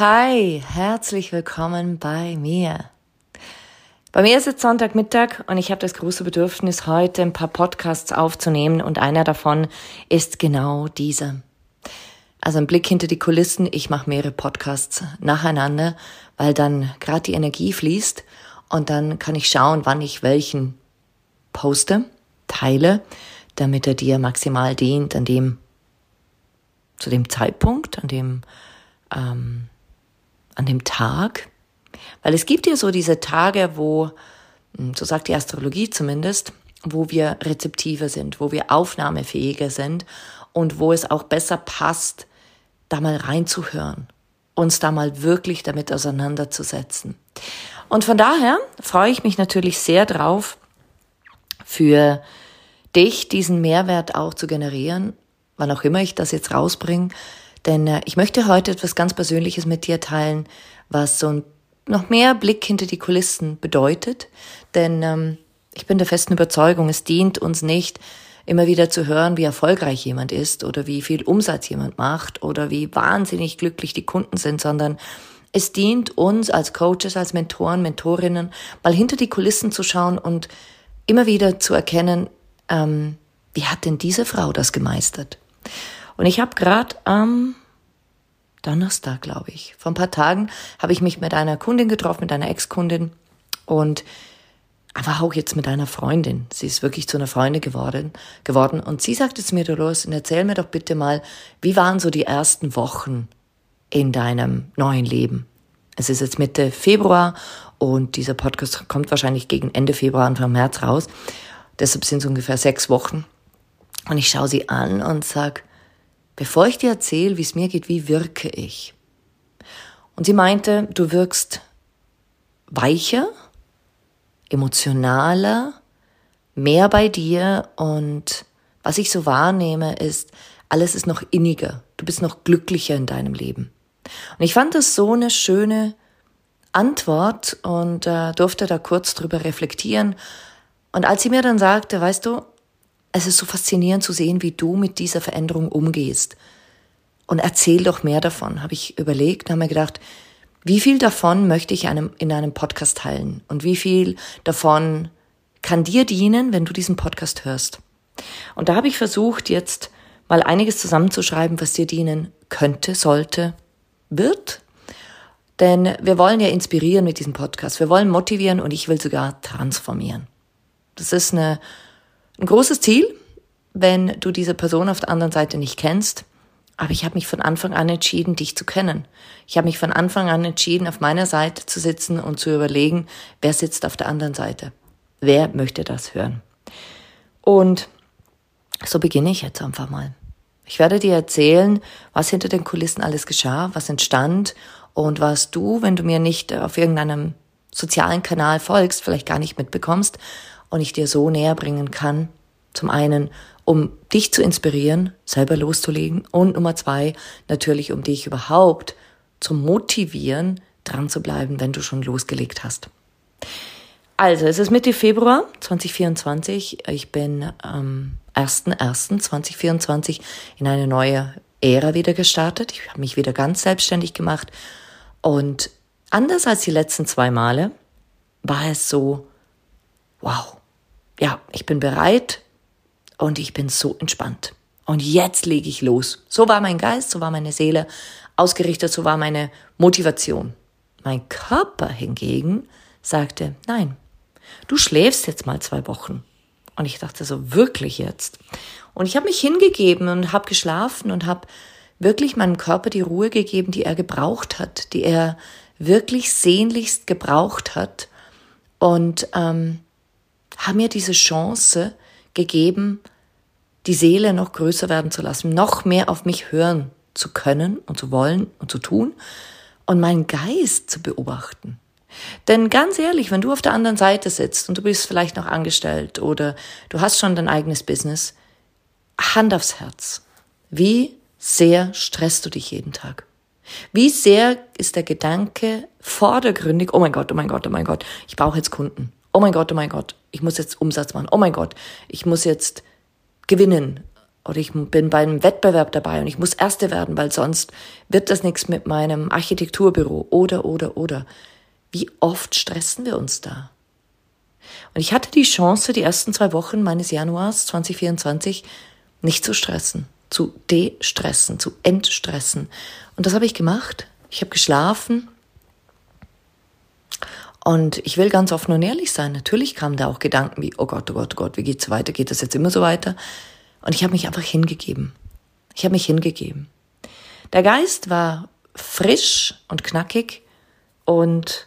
Hi, herzlich willkommen bei mir. Bei mir ist jetzt Sonntagmittag und ich habe das große Bedürfnis, heute ein paar Podcasts aufzunehmen und einer davon ist genau dieser. Also ein Blick hinter die Kulissen, ich mache mehrere Podcasts nacheinander, weil dann gerade die Energie fließt und dann kann ich schauen, wann ich welchen poste, teile, damit er dir maximal dient an dem, zu dem Zeitpunkt, an dem ähm, an dem Tag? Weil es gibt ja so diese Tage, wo, hm, so sagt die Astrologie zumindest, wo wir rezeptiver sind, wo wir aufnahmefähiger sind und wo es auch besser passt, da mal reinzuhören, uns da mal wirklich damit auseinanderzusetzen. Und von daher freue ich mich natürlich sehr drauf, für dich diesen Mehrwert auch zu generieren, wann auch immer ich das jetzt rausbringe, denn äh, ich möchte heute etwas ganz Persönliches mit dir teilen, was so ein noch mehr Blick hinter die Kulissen bedeutet. Denn ähm, ich bin der festen Überzeugung, es dient uns nicht, immer wieder zu hören, wie erfolgreich jemand ist oder wie viel Umsatz jemand macht oder wie wahnsinnig glücklich die Kunden sind, sondern es dient uns als Coaches, als Mentoren, Mentorinnen, mal hinter die Kulissen zu schauen und immer wieder zu erkennen, ähm, wie hat denn diese Frau das gemeistert? Und ich habe gerade am Donnerstag, glaube ich, vor ein paar Tagen, habe ich mich mit einer Kundin getroffen, mit einer Ex-Kundin und aber auch jetzt mit einer Freundin. Sie ist wirklich zu einer Freundin geworden, geworden. Und sie sagte zu mir, Dolores, erzähl mir doch bitte mal, wie waren so die ersten Wochen in deinem neuen Leben? Es ist jetzt Mitte Februar und dieser Podcast kommt wahrscheinlich gegen Ende Februar, Anfang März raus. Deshalb sind es ungefähr sechs Wochen. Und ich schaue sie an und sag, bevor ich dir erzähle, wie es mir geht, wie wirke ich? Und sie meinte, du wirkst weicher, emotionaler, mehr bei dir und was ich so wahrnehme ist, alles ist noch inniger, du bist noch glücklicher in deinem Leben. Und ich fand das so eine schöne Antwort und äh, durfte da kurz drüber reflektieren. Und als sie mir dann sagte, weißt du, es ist so faszinierend zu sehen, wie du mit dieser Veränderung umgehst. Und erzähl doch mehr davon, habe ich überlegt, habe mir gedacht, wie viel davon möchte ich einem, in einem Podcast teilen? Und wie viel davon kann dir dienen, wenn du diesen Podcast hörst? Und da habe ich versucht, jetzt mal einiges zusammenzuschreiben, was dir dienen könnte, sollte, wird. Denn wir wollen ja inspirieren mit diesem Podcast. Wir wollen motivieren und ich will sogar transformieren. Das ist eine ein großes Ziel, wenn du diese Person auf der anderen Seite nicht kennst. Aber ich habe mich von Anfang an entschieden, dich zu kennen. Ich habe mich von Anfang an entschieden, auf meiner Seite zu sitzen und zu überlegen, wer sitzt auf der anderen Seite. Wer möchte das hören? Und so beginne ich jetzt einfach mal. Ich werde dir erzählen, was hinter den Kulissen alles geschah, was entstand und was du, wenn du mir nicht auf irgendeinem sozialen Kanal folgst, vielleicht gar nicht mitbekommst und ich dir so näher bringen kann. Zum einen, um dich zu inspirieren, selber loszulegen und Nummer zwei, natürlich, um dich überhaupt zu motivieren, dran zu bleiben, wenn du schon losgelegt hast. Also, es ist Mitte Februar 2024. Ich bin am 1.1.2024 in eine neue Ära wieder gestartet. Ich habe mich wieder ganz selbstständig gemacht. Und anders als die letzten zwei Male war es so, wow, ja, ich bin bereit und ich bin so entspannt. Und jetzt lege ich los. So war mein Geist, so war meine Seele ausgerichtet, so war meine Motivation. Mein Körper hingegen sagte, nein, du schläfst jetzt mal zwei Wochen. Und ich dachte so, wirklich jetzt? Und ich habe mich hingegeben und habe geschlafen und habe wirklich meinem Körper die Ruhe gegeben, die er gebraucht hat, die er wirklich sehnlichst gebraucht hat. Und ähm, habe mir diese Chance gegeben, die Seele noch größer werden zu lassen, noch mehr auf mich hören zu können und zu wollen und zu tun und meinen Geist zu beobachten. Denn ganz ehrlich, wenn du auf der anderen Seite sitzt und du bist vielleicht noch angestellt oder du hast schon dein eigenes Business, Hand aufs Herz. Wie sehr stresst du dich jeden Tag? Wie sehr ist der Gedanke vordergründig, oh mein Gott, oh mein Gott, oh mein Gott, ich brauche jetzt Kunden. Oh mein Gott, oh mein Gott, ich muss jetzt Umsatz machen. Oh mein Gott, ich muss jetzt gewinnen. Oder ich bin beim Wettbewerb dabei und ich muss Erste werden, weil sonst wird das nichts mit meinem Architekturbüro. Oder, oder, oder. Wie oft stressen wir uns da? Und ich hatte die Chance, die ersten zwei Wochen meines Januars 2024 nicht zu stressen, zu de-stressen, zu entstressen. Und das habe ich gemacht. Ich habe geschlafen. Und ich will ganz offen und ehrlich sein. Natürlich kamen da auch Gedanken wie, oh Gott, oh Gott, oh Gott, wie geht's weiter? Geht das jetzt immer so weiter? Und ich habe mich einfach hingegeben. Ich habe mich hingegeben. Der Geist war frisch und knackig und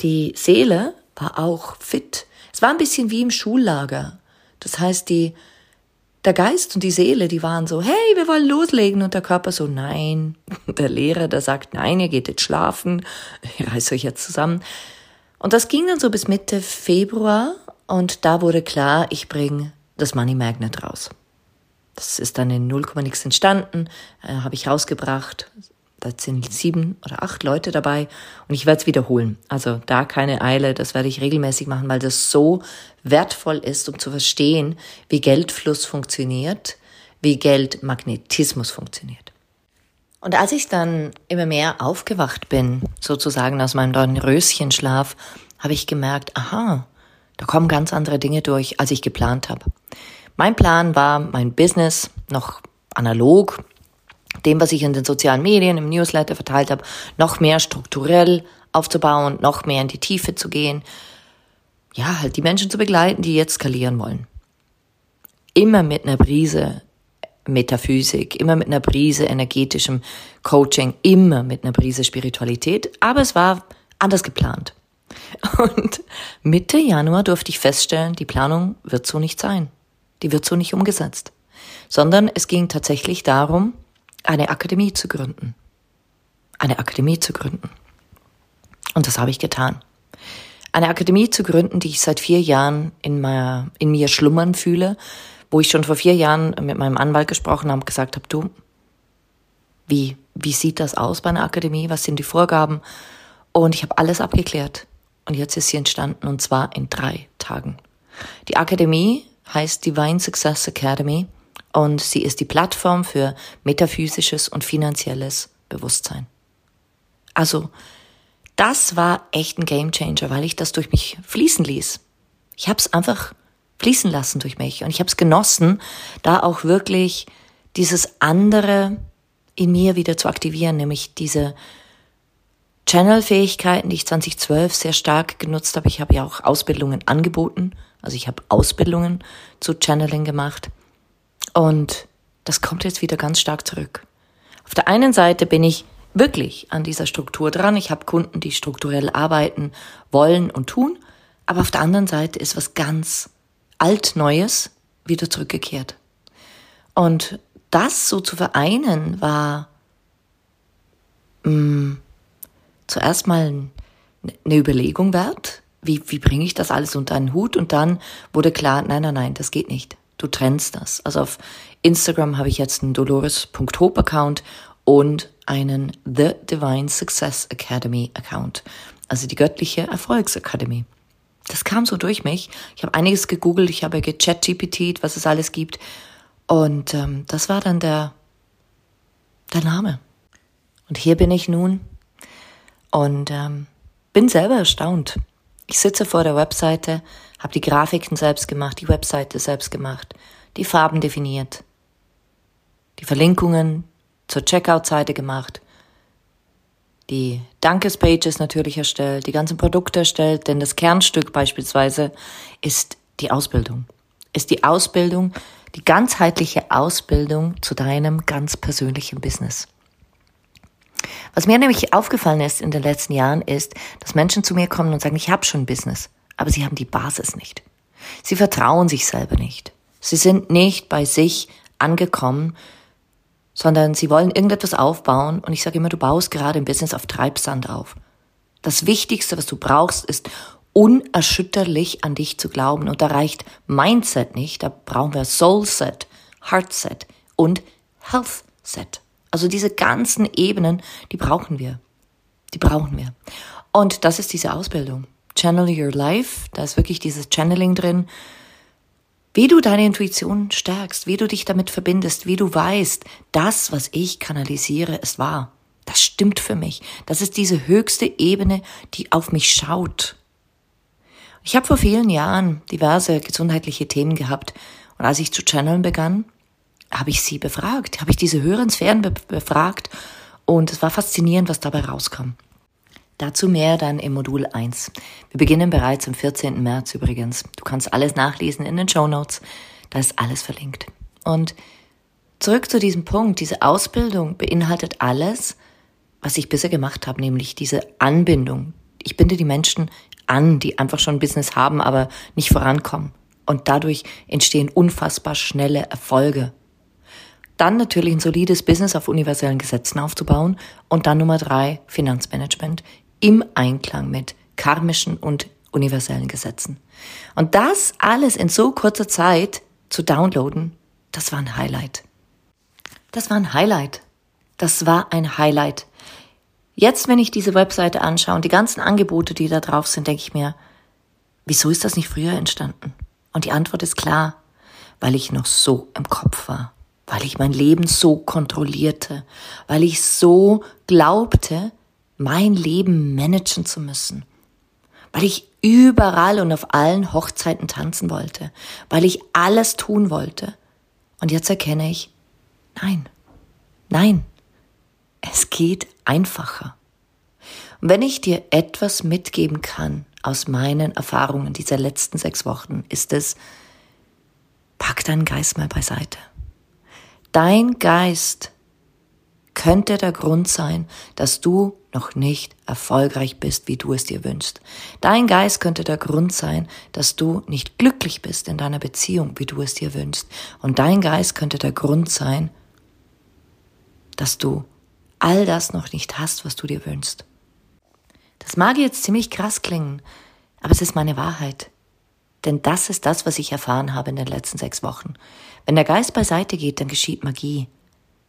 die Seele war auch fit. Es war ein bisschen wie im Schullager. Das heißt, die, der Geist und die Seele, die waren so, hey, wir wollen loslegen. Und der Körper so, nein. Der Lehrer, der sagt, nein, ihr geht jetzt schlafen. Ihr reißt euch jetzt zusammen. Und das ging dann so bis Mitte Februar. Und da wurde klar, ich bringe das Money Magnet raus. Das ist dann in 0, nix entstanden, äh, habe ich rausgebracht. Da sind sieben oder acht Leute dabei und ich werde es wiederholen. Also da keine Eile, das werde ich regelmäßig machen, weil das so wertvoll ist, um zu verstehen, wie Geldfluss funktioniert, wie Geldmagnetismus funktioniert. Und als ich dann immer mehr aufgewacht bin, sozusagen aus meinem Dornröschenschlaf, habe ich gemerkt, aha, da kommen ganz andere Dinge durch, als ich geplant habe. Mein Plan war, mein Business noch analog dem, was ich in den sozialen Medien, im Newsletter verteilt habe, noch mehr strukturell aufzubauen, noch mehr in die Tiefe zu gehen. Ja, halt die Menschen zu begleiten, die jetzt skalieren wollen. Immer mit einer Brise Metaphysik, immer mit einer Brise energetischem Coaching, immer mit einer Brise Spiritualität, aber es war anders geplant. Und Mitte Januar durfte ich feststellen, die Planung wird so nicht sein. Die wird so nicht umgesetzt. Sondern es ging tatsächlich darum, eine Akademie zu gründen. Eine Akademie zu gründen. Und das habe ich getan. Eine Akademie zu gründen, die ich seit vier Jahren in, mir, in mir schlummern fühle, wo ich schon vor vier Jahren mit meinem Anwalt gesprochen habe gesagt habe, du, wie, wie sieht das aus bei einer Akademie? Was sind die Vorgaben? Und ich habe alles abgeklärt. Und jetzt ist sie entstanden und zwar in drei Tagen. Die Akademie heißt Divine Success Academy und sie ist die Plattform für metaphysisches und finanzielles Bewusstsein. Also, das war echt ein Gamechanger, weil ich das durch mich fließen ließ. Ich habe es einfach fließen lassen durch mich und ich habe es genossen, da auch wirklich dieses andere in mir wieder zu aktivieren, nämlich diese Channel-Fähigkeiten, die ich 2012 sehr stark genutzt habe. Ich habe ja auch Ausbildungen angeboten, also ich habe Ausbildungen zu Channeling gemacht und das kommt jetzt wieder ganz stark zurück. Auf der einen Seite bin ich wirklich an dieser Struktur dran. Ich habe Kunden, die strukturell arbeiten wollen und tun. Aber auf der anderen Seite ist was ganz altneues wieder zurückgekehrt. Und das so zu vereinen war mh, mm, zuerst mal eine Überlegung wert. Wie, wie bringe ich das alles unter einen Hut? Und dann wurde klar, nein, nein, nein, das geht nicht du trennst das. Also auf Instagram habe ich jetzt einen dolores.hope-Account und einen The Divine Success Academy Account, also die göttliche Erfolgsakademie. Das kam so durch mich. Ich habe einiges gegoogelt, ich habe gechat-GPT, was es alles gibt. Und ähm, das war dann der, der Name. Und hier bin ich nun und ähm, bin selber erstaunt. Ich sitze vor der Webseite, habe die Grafiken selbst gemacht, die Webseite selbst gemacht, die Farben definiert, die Verlinkungen zur Checkout-Seite gemacht, die Dankespages natürlich erstellt, die ganzen Produkte erstellt, denn das Kernstück beispielsweise ist die Ausbildung. Ist die Ausbildung, die ganzheitliche Ausbildung zu deinem ganz persönlichen Business. Was mir nämlich aufgefallen ist in den letzten Jahren ist, dass Menschen zu mir kommen und sagen, ich habe schon Business, aber sie haben die Basis nicht. Sie vertrauen sich selber nicht. Sie sind nicht bei sich angekommen, sondern sie wollen irgendetwas aufbauen und ich sage immer, du baust gerade ein Business auf Treibsand auf. Das Wichtigste, was du brauchst, ist unerschütterlich an dich zu glauben und da reicht Mindset nicht, da brauchen wir Soulset, Heartset und Healthset. Also diese ganzen Ebenen, die brauchen wir. Die brauchen wir. Und das ist diese Ausbildung. Channel Your Life, da ist wirklich dieses Channeling drin. Wie du deine Intuition stärkst, wie du dich damit verbindest, wie du weißt, das, was ich kanalisiere, ist wahr. Das stimmt für mich. Das ist diese höchste Ebene, die auf mich schaut. Ich habe vor vielen Jahren diverse gesundheitliche Themen gehabt und als ich zu channeln begann, habe ich sie befragt, habe ich diese höheren Sphären be befragt und es war faszinierend, was dabei rauskam. Dazu mehr dann im Modul 1. Wir beginnen bereits am 14. März übrigens. Du kannst alles nachlesen in den Show Notes. Da ist alles verlinkt. Und zurück zu diesem Punkt. Diese Ausbildung beinhaltet alles, was ich bisher gemacht habe, nämlich diese Anbindung. Ich binde die Menschen an, die einfach schon ein Business haben, aber nicht vorankommen. Und dadurch entstehen unfassbar schnelle Erfolge. Dann natürlich ein solides Business auf universellen Gesetzen aufzubauen. Und dann Nummer drei, Finanzmanagement im Einklang mit karmischen und universellen Gesetzen. Und das alles in so kurzer Zeit zu downloaden, das war ein Highlight. Das war ein Highlight. Das war ein Highlight. Jetzt, wenn ich diese Webseite anschaue und die ganzen Angebote, die da drauf sind, denke ich mir, wieso ist das nicht früher entstanden? Und die Antwort ist klar, weil ich noch so im Kopf war weil ich mein Leben so kontrollierte, weil ich so glaubte, mein Leben managen zu müssen, weil ich überall und auf allen Hochzeiten tanzen wollte, weil ich alles tun wollte. Und jetzt erkenne ich, nein, nein, es geht einfacher. Und wenn ich dir etwas mitgeben kann aus meinen Erfahrungen dieser letzten sechs Wochen, ist es, pack deinen Geist mal beiseite. Dein Geist könnte der Grund sein, dass du noch nicht erfolgreich bist, wie du es dir wünschst. Dein Geist könnte der Grund sein, dass du nicht glücklich bist in deiner Beziehung, wie du es dir wünschst. Und dein Geist könnte der Grund sein, dass du all das noch nicht hast, was du dir wünschst. Das mag jetzt ziemlich krass klingen, aber es ist meine Wahrheit. Denn das ist das, was ich erfahren habe in den letzten sechs Wochen. Wenn der Geist beiseite geht, dann geschieht Magie.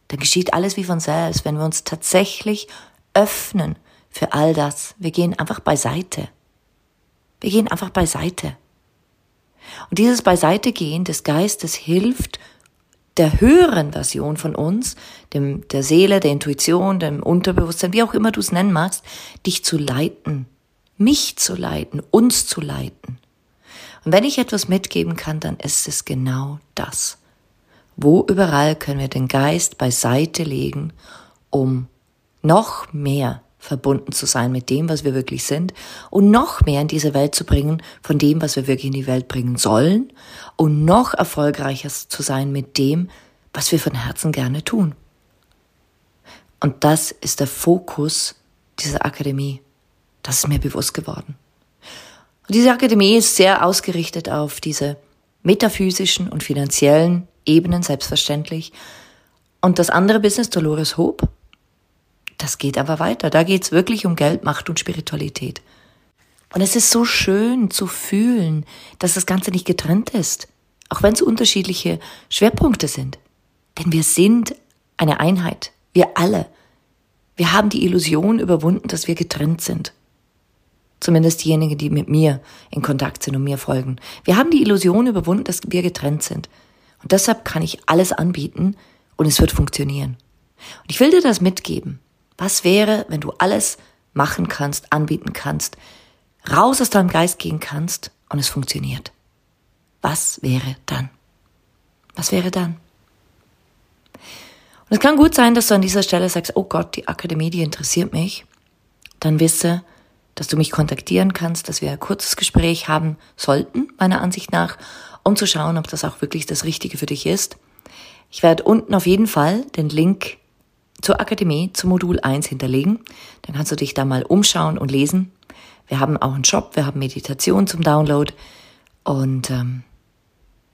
Dann geschieht alles wie von selbst, wenn wir uns tatsächlich öffnen für all das. Wir gehen einfach beiseite. Wir gehen einfach beiseite. Und dieses Beiseitegehen des Geistes hilft der höheren Version von uns, dem, der Seele, der Intuition, dem Unterbewusstsein, wie auch immer du es nennen magst, dich zu leiten, mich zu leiten, uns zu leiten. Und wenn ich etwas mitgeben kann, dann ist es genau das. Wo überall können wir den Geist beiseite legen, um noch mehr verbunden zu sein mit dem, was wir wirklich sind und noch mehr in diese Welt zu bringen von dem, was wir wirklich in die Welt bringen sollen und noch erfolgreicher zu sein mit dem, was wir von Herzen gerne tun. Und das ist der Fokus dieser Akademie. Das ist mir bewusst geworden. Und diese Akademie ist sehr ausgerichtet auf diese metaphysischen und finanziellen Ebenen, selbstverständlich. Und das andere Business, Dolores Hope, das geht aber weiter. Da geht's wirklich um Geld, Macht und Spiritualität. Und es ist so schön zu fühlen, dass das Ganze nicht getrennt ist, auch wenn es unterschiedliche Schwerpunkte sind. Denn wir sind eine Einheit, wir alle. Wir haben die Illusion überwunden, dass wir getrennt sind. Zumindest diejenigen, die mit mir in Kontakt sind und mir folgen. Wir haben die Illusion überwunden, dass wir getrennt sind. Und deshalb kann ich alles anbieten und es wird funktionieren. Und ich will dir das mitgeben. Was wäre, wenn du alles machen kannst, anbieten kannst, raus aus deinem Geist gehen kannst und es funktioniert? Was wäre dann? Was wäre dann? Und es kann gut sein, dass du an dieser Stelle sagst, oh Gott, die Akademie, die interessiert mich. dann wisse, dass du mich kontaktieren kannst, dass wir ein kurzes Gespräch haben sollten, meiner Ansicht nach, um zu schauen, ob das auch wirklich das Richtige für dich ist. Ich werde unten auf jeden Fall den Link zur Akademie, zu Modul 1 hinterlegen. Dann kannst du dich da mal umschauen und lesen. Wir haben auch einen Shop, wir haben Meditation zum Download. Und ähm,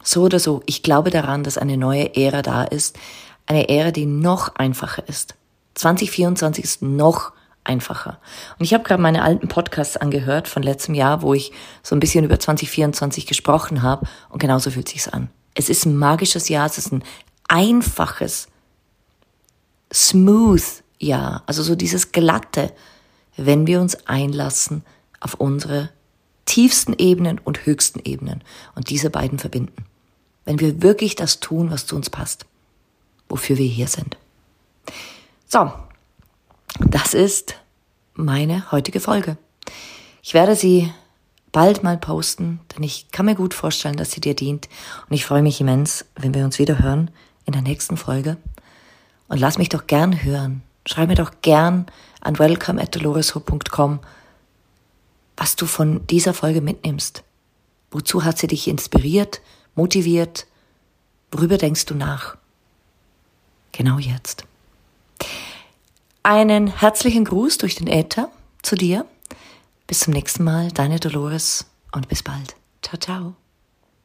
so oder so, ich glaube daran, dass eine neue Ära da ist. Eine Ära, die noch einfacher ist. 2024 ist noch einfacher. Und ich habe gerade meine alten Podcasts angehört von letztem Jahr, wo ich so ein bisschen über 2024 gesprochen habe. Und genauso fühlt sich's an. Es ist ein magisches Jahr, es ist ein einfaches, smooth Jahr. Also so dieses glatte, wenn wir uns einlassen auf unsere tiefsten Ebenen und höchsten Ebenen und diese beiden verbinden. Wenn wir wirklich das tun, was zu uns passt, wofür wir hier sind. So, das ist meine heutige Folge. Ich werde sie bald mal posten, denn ich kann mir gut vorstellen, dass sie dir dient. Und ich freue mich immens, wenn wir uns wieder hören in der nächsten Folge. Und lass mich doch gern hören. Schreib mir doch gern an welcome at was du von dieser Folge mitnimmst. Wozu hat sie dich inspiriert, motiviert? Worüber denkst du nach? Genau jetzt. Einen herzlichen Gruß durch den Äther zu dir. Bis zum nächsten Mal, deine Dolores und bis bald. Ciao, ciao.